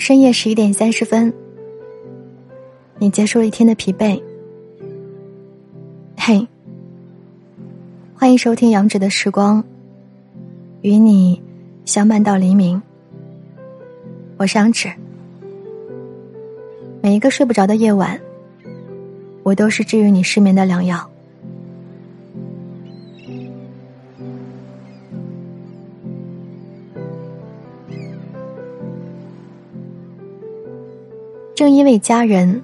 深夜十一点三十分，你结束了一天的疲惫。嘿，欢迎收听杨子的时光，与你相伴到黎明。我是杨子，每一个睡不着的夜晚，我都是治愈你失眠的良药。为家人，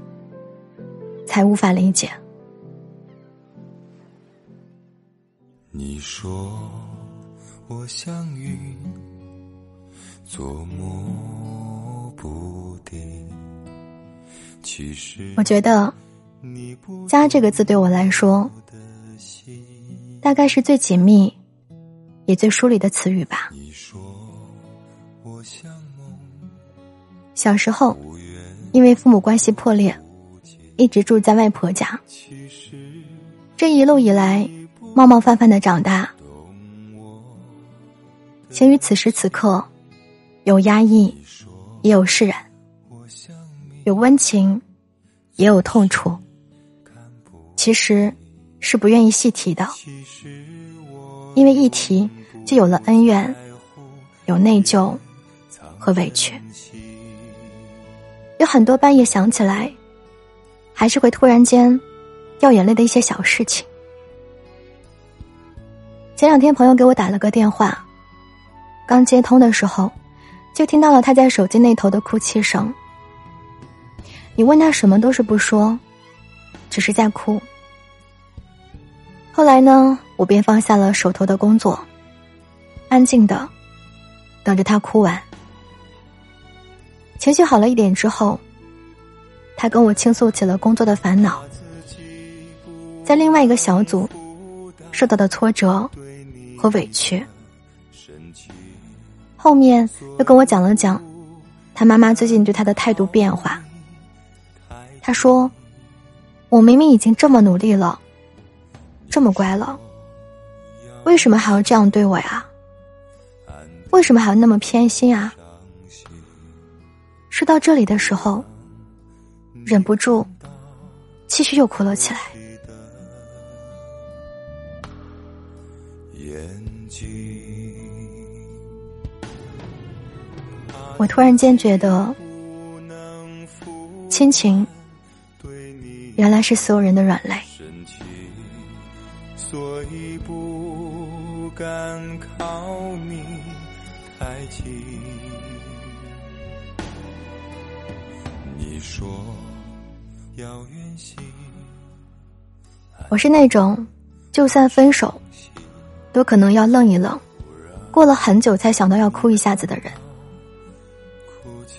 才无法理解。你说我像云，捉摸不定。其实，我觉得“家”这个字对我来说，大概是最紧密，也最疏离的词语吧。小时候。因为父母关系破裂，一直住在外婆家。这一路以来，冒冒犯犯的长大，咸于此时此刻，有压抑，也有释然，有温情，也有痛楚。其实，是不愿意细提的，因为一提就有了恩怨，有内疚和委屈。有很多半夜想起来，还是会突然间掉眼泪的一些小事情。前两天朋友给我打了个电话，刚接通的时候，就听到了他在手机那头的哭泣声。你问他什么都是不说，只是在哭。后来呢，我便放下了手头的工作，安静的等着他哭完。情绪好了一点之后，他跟我倾诉起了工作的烦恼，在另外一个小组受到的挫折和委屈。后面又跟我讲了讲他妈妈最近对他的态度变化。他说：“我明明已经这么努力了，这么乖了，为什么还要这样对我呀？为什么还要那么偏心啊？”说到这里的时候，忍不住，继续又哭了起来。我突然间觉得，亲情原来是所有人的软肋。所以不敢靠你太近。你说要远行我是那种，就算分手，都可能要愣一愣，过了很久才想到要哭一下子的人。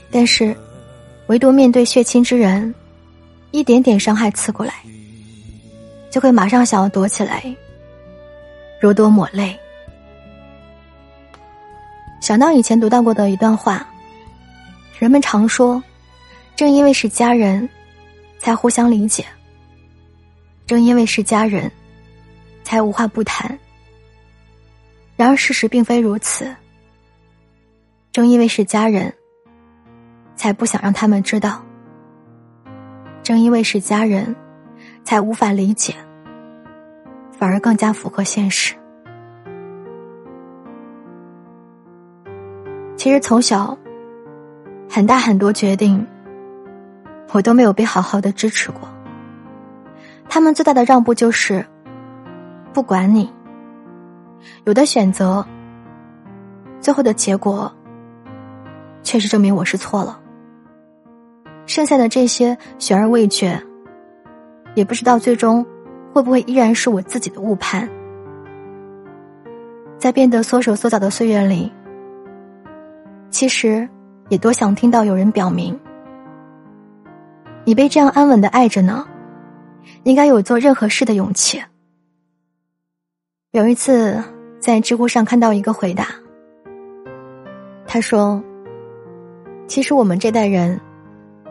但是，唯独面对血亲之人，一点点伤害刺过来，就会马上想要躲起来，如多抹泪。想到以前读到过的一段话，人们常说。正因为是家人，才互相理解；正因为是家人，才无话不谈。然而事实并非如此。正因为是家人，才不想让他们知道；正因为是家人，才无法理解，反而更加符合现实。其实从小，很大很多决定。我都没有被好好的支持过。他们最大的让步就是不管你。有的选择，最后的结果，确实证明我是错了。剩下的这些悬而未决，也不知道最终会不会依然是我自己的误判。在变得缩手缩脚的岁月里，其实也多想听到有人表明。你被这样安稳的爱着呢，应该有做任何事的勇气。有一次在知乎上看到一个回答，他说：“其实我们这代人，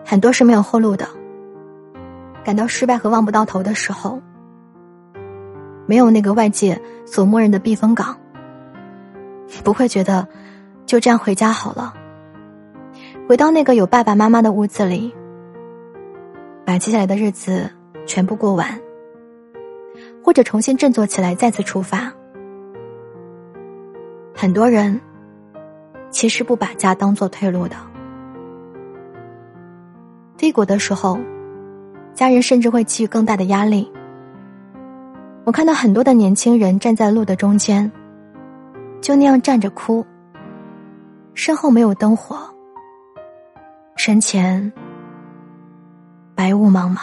很多是没有后路的。感到失败和望不到头的时候，没有那个外界所默认的避风港，不会觉得就这样回家好了。回到那个有爸爸妈妈的屋子里，把接下来的日子全部过完，或者重新振作起来，再次出发。很多人其实不把家当做退路的，低谷的时候，家人甚至会给予更大的压力。我看到很多的年轻人站在路的中间，就那样站着哭，身后没有灯火。身前白雾茫茫。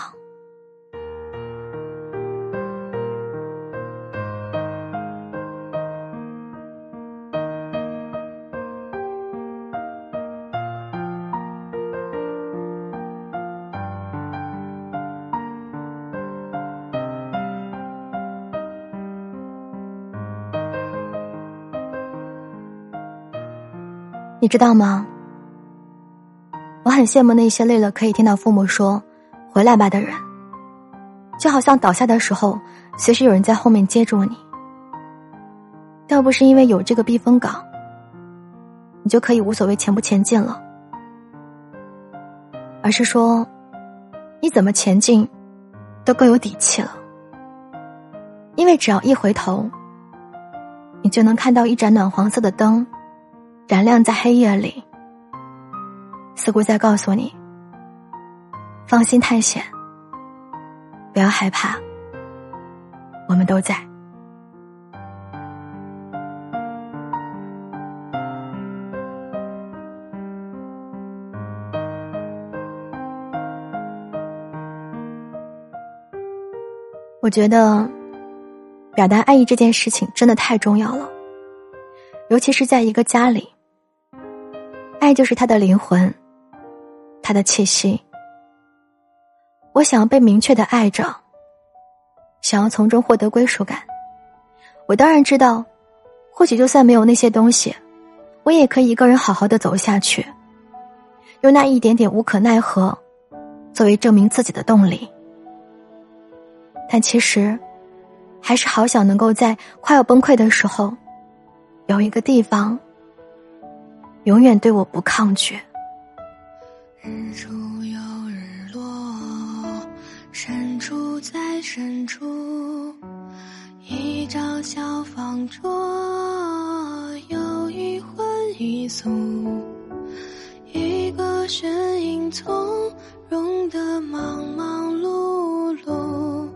你知道吗？我很羡慕那些累了可以听到父母说“回来吧”的人，就好像倒下的时候，随时有人在后面接住你。倒不是因为有这个避风港，你就可以无所谓前不前进了，而是说，你怎么前进，都更有底气了。因为只要一回头，你就能看到一盏暖黄色的灯，燃亮在黑夜里。似乎在告诉你：“放心探险，不要害怕，我们都在。”我觉得，表达爱意这件事情真的太重要了，尤其是在一个家里，爱就是他的灵魂。他的气息，我想要被明确的爱着，想要从中获得归属感。我当然知道，或许就算没有那些东西，我也可以一个人好好的走下去，用那一点点无可奈何，作为证明自己的动力。但其实，还是好想能够在快要崩溃的时候，有一个地方，永远对我不抗拒。日出，深处在深处，一张小方桌，有一荤一素，一个身影从容的忙忙碌碌。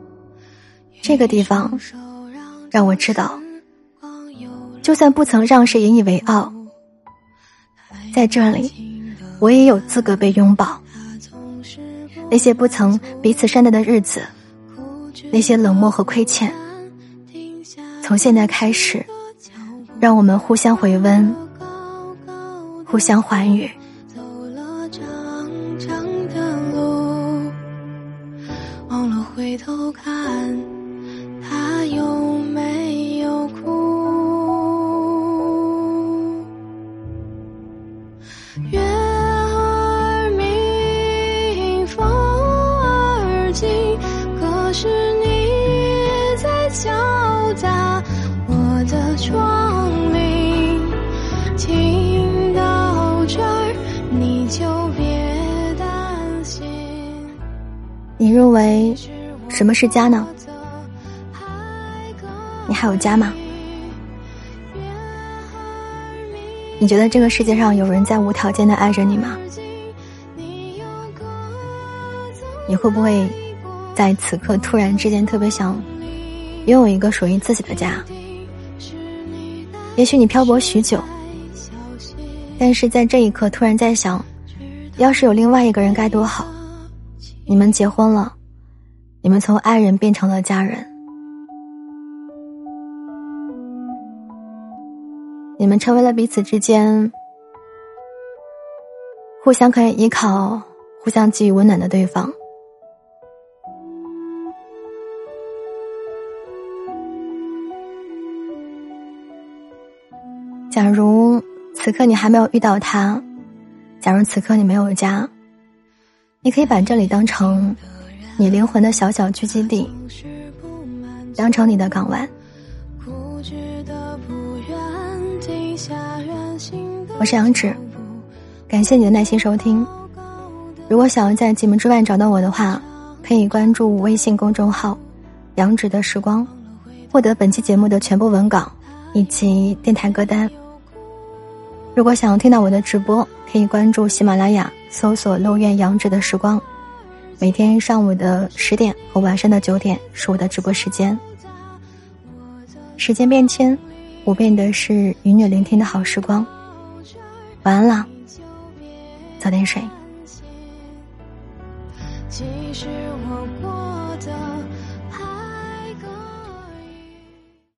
这个地方让我知道，就算不曾让谁引以为傲，在这里。我也有资格被拥抱。那些不曾彼此善待的日子，那些冷漠和亏欠，从现在开始，让我们互相回温，互相欢愉。忘了回头看，他有没有哭？窗棂听到这儿你认为什么是家呢？你还有家吗？你觉得这个世界上有人在无条件的爱着你吗？你会不会在此刻突然之间特别想拥有一个属于自己的家？也许你漂泊许久，但是在这一刻突然在想，要是有另外一个人该多好。你们结婚了，你们从爱人变成了家人，你们成为了彼此之间互相可以依靠、互相给予温暖的对方。假如此刻你还没有遇到他，假如此刻你没有家。你可以把这里当成你灵魂的小小聚集地，当成你的港湾。我是杨芷，感谢你的耐心收听。如果想要在节目之外找到我的话，可以关注微信公众号“杨芷的时光”，获得本期节目的全部文稿以及电台歌单。如果想要听到我的直播，可以关注喜马拉雅，搜索“漏院杨芷的时光”。每天上午的十点和晚上的九点是我的直播时间。时间变迁，不变的是与你聆听的好时光。晚安了，早点睡。其实我过得